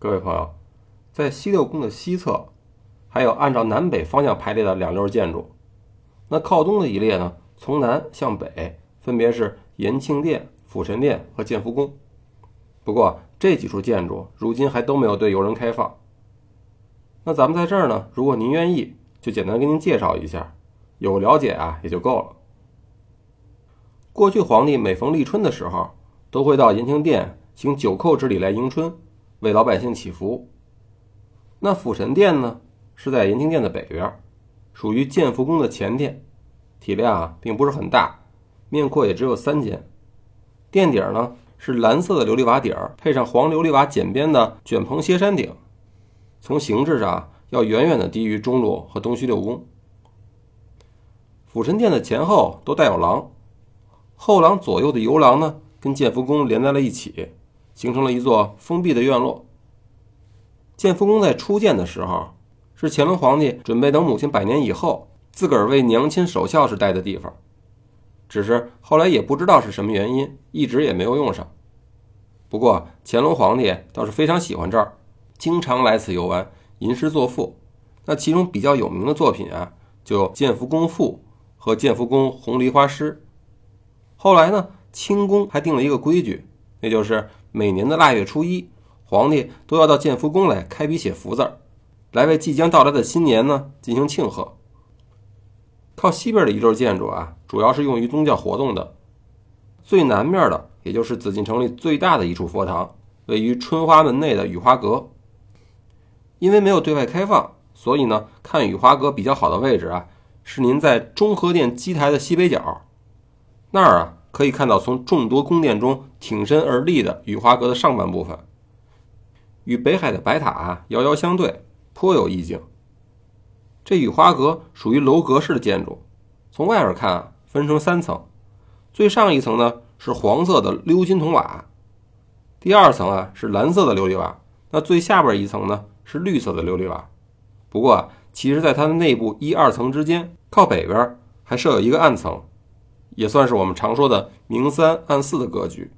各位朋友，在西六宫的西侧，还有按照南北方向排列的两溜建筑。那靠东的一列呢，从南向北分别是延庆殿、辅神殿和建福宫。不过这几处建筑如今还都没有对游人开放。那咱们在这儿呢，如果您愿意，就简单给您介绍一下，有了解啊也就够了。过去皇帝每逢立春的时候，都会到延庆殿行九叩之礼来迎春，为老百姓祈福。那辅神殿呢，是在延庆殿的北边，属于建福宫的前殿，体量啊并不是很大，面阔也只有三间。殿顶呢是蓝色的琉璃瓦顶，配上黄琉璃瓦剪边的卷棚歇山顶，从形制上要远远的低于中路和东虚六宫。辅神殿的前后都带有廊。后廊左右的游廊呢，跟建福宫连在了一起，形成了一座封闭的院落。建福宫在初建的时候，是乾隆皇帝准备等母亲百年以后，自个儿为娘亲守孝时待的地方。只是后来也不知道是什么原因，一直也没有用上。不过乾隆皇帝倒是非常喜欢这儿，经常来此游玩，吟诗作赋。那其中比较有名的作品啊，就有《建福宫赋》和《建福宫红梨花诗》。后来呢，清宫还定了一个规矩，那就是每年的腊月初一，皇帝都要到建福宫来开笔写福字儿，来为即将到来的新年呢进行庆贺。靠西边的一对建筑啊，主要是用于宗教活动的。最南面的，也就是紫禁城里最大的一处佛堂，位于春花门内的雨花阁。因为没有对外开放，所以呢，看雨花阁比较好的位置啊，是您在中和殿基台的西北角。那儿啊，可以看到从众多宫殿中挺身而立的雨花阁的上半部分，与北海的白塔遥遥相对，颇有意境。这雨花阁属于楼阁式的建筑，从外边看啊，分成三层，最上一层呢是黄色的鎏金铜瓦，第二层啊是蓝色的琉璃瓦，那最下边一层呢是绿色的琉璃瓦。不过，其实在它的内部一二层之间，靠北边还设有一个暗层。也算是我们常说的明三暗四的格局。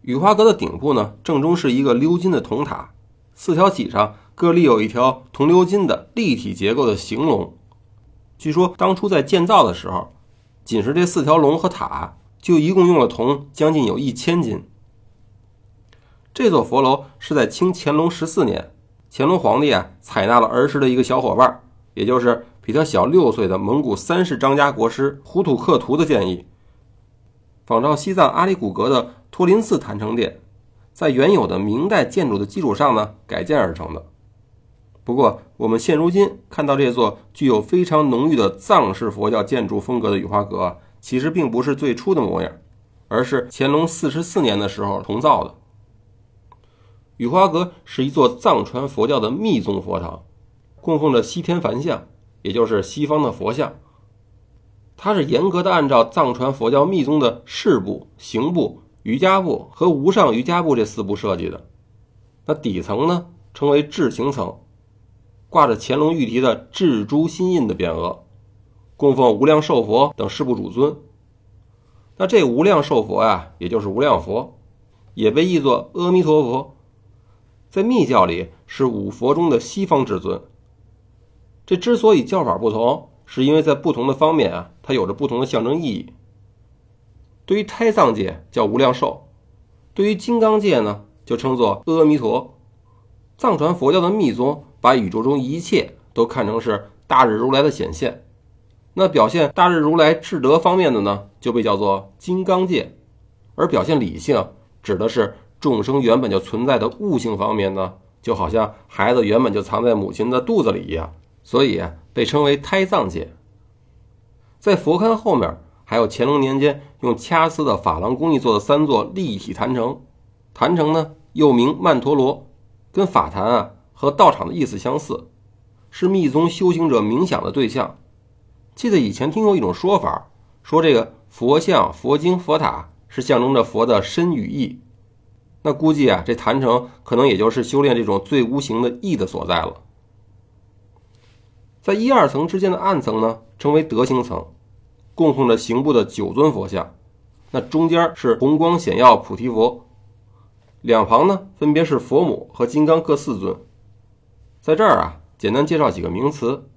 雨花阁的顶部呢，正中是一个鎏金的铜塔，四条脊上各立有一条铜鎏金的立体结构的形龙。据说当初在建造的时候，仅是这四条龙和塔，就一共用了铜将近有一千斤。这座佛楼是在清乾隆十四年，乾隆皇帝啊采纳了儿时的一个小伙伴，也就是。比他小六岁的蒙古三世张家国师胡土克图的建议，仿照西藏阿里古格的托林寺坛城殿，在原有的明代建筑的基础上呢改建而成的。不过，我们现如今看到这座具有非常浓郁的藏式佛教建筑风格的雨花阁，其实并不是最初的模样，而是乾隆四十四年的时候重造的。雨花阁是一座藏传佛教的密宗佛堂，供奉着西天梵像。也就是西方的佛像，它是严格的按照藏传佛教密宗的事部、行部、瑜伽部和无上瑜伽部这四部设计的。那底层呢，称为智行层，挂着乾隆御题的智珠心印的匾额，供奉无量寿佛等十部主尊。那这无量寿佛呀，也就是无量佛，也被译作阿弥陀佛，在密教里是五佛中的西方至尊。这之所以叫法不同，是因为在不同的方面啊，它有着不同的象征意义。对于胎藏界叫无量寿，对于金刚界呢，就称作阿弥陀。藏传佛教的密宗把宇宙中一切都看成是大日如来的显现，那表现大日如来智德方面的呢，就被叫做金刚界；而表现理性，指的是众生原本就存在的悟性方面呢，就好像孩子原本就藏在母亲的肚子里一样。所以，被称为胎藏界。在佛龛后面，还有乾隆年间用掐丝的珐琅工艺做的三座立体坛城。坛城呢，又名曼陀罗，跟法坛啊和道场的意思相似，是密宗修行者冥想的对象。记得以前听过一种说法，说这个佛像、佛经、佛塔是象征着佛的身与意。那估计啊，这坛城可能也就是修炼这种最无形的意的所在了。在一二层之间的暗层呢，称为德行层，供奉着刑部的九尊佛像。那中间是红光显耀菩提佛，两旁呢分别是佛母和金刚各四尊。在这儿啊，简单介绍几个名词，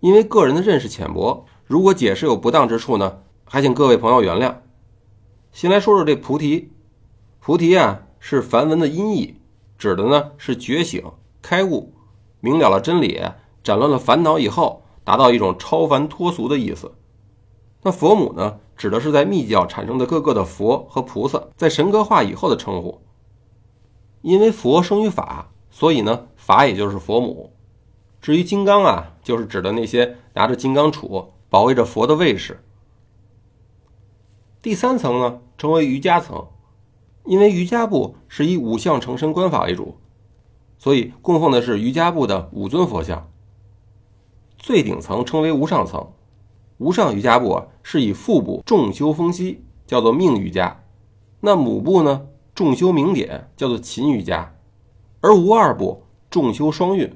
因为个人的认识浅薄，如果解释有不当之处呢，还请各位朋友原谅。先来说说这菩提，菩提啊是梵文的音译，指的呢是觉醒、开悟、明了了真理、斩乱了烦恼以后，达到一种超凡脱俗的意思。那佛母呢，指的是在密教产生的各个的佛和菩萨，在神格化以后的称呼。因为佛生于法，所以呢，法也就是佛母。至于金刚啊，就是指的那些拿着金刚杵保卫着佛的卫士。第三层呢，称为瑜伽层，因为瑜伽部是以五相成身观法为主，所以供奉的是瑜伽部的五尊佛像。最顶层称为无上层，无上瑜伽部啊，是以腹部重修风息，叫做命瑜伽；那母部呢？重修明点叫做勤瑜伽，而无二部重修双运，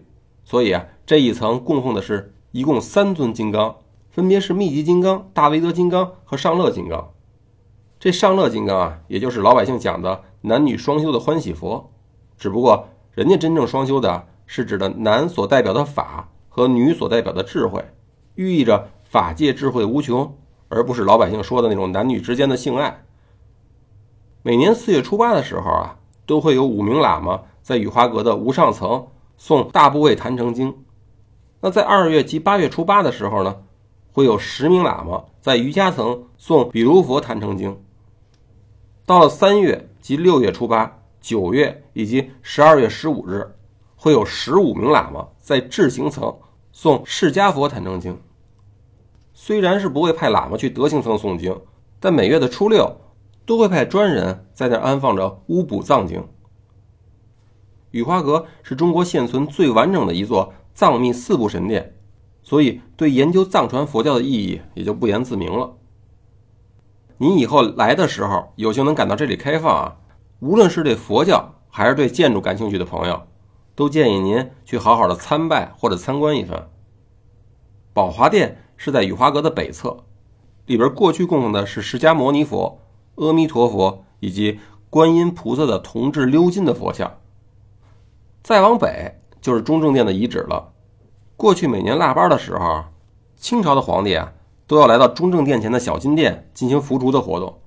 所以啊这一层供奉的是一共三尊金刚，分别是密集金刚、大威德金刚和上乐金刚。这上乐金刚啊，也就是老百姓讲的男女双修的欢喜佛，只不过人家真正双修的是指的男所代表的法和女所代表的智慧，寓意着法界智慧无穷，而不是老百姓说的那种男女之间的性爱。每年四月初八的时候啊，都会有五名喇嘛在雨花阁的无上层诵大部位坛城经。那在二月及八月初八的时候呢，会有十名喇嘛在瑜伽层诵比如佛坛城经。到了三月及六月初八、九月以及十二月十五日，会有十五名喇嘛在智行层诵释迦佛坛城经。虽然是不会派喇嘛去德行层诵经，但每月的初六。都会派专人在那安放着乌补藏经。雨花阁是中国现存最完整的一座藏密四部神殿，所以对研究藏传佛教的意义也就不言自明了。您以后来的时候有幸能赶到这里开放啊，无论是对佛教还是对建筑感兴趣的朋友，都建议您去好好的参拜或者参观一番。宝华殿是在雨花阁的北侧，里边过去供奉的是释迦牟尼佛。阿弥陀佛以及观音菩萨的铜制鎏金的佛像。再往北就是中正殿的遗址了。过去每年腊八的时候，清朝的皇帝啊都要来到中正殿前的小金殿进行扶竹的活动，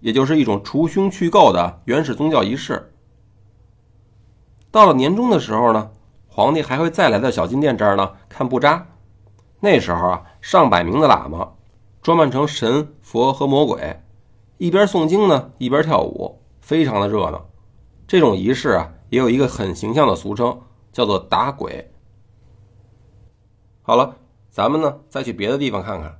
也就是一种除凶去垢的原始宗教仪式。到了年终的时候呢，皇帝还会再来到小金殿这儿呢看布扎。那时候啊，上百名的喇嘛装扮成神佛和魔鬼。一边诵经呢，一边跳舞，非常的热闹。这种仪式啊，也有一个很形象的俗称，叫做打鬼。好了，咱们呢再去别的地方看看。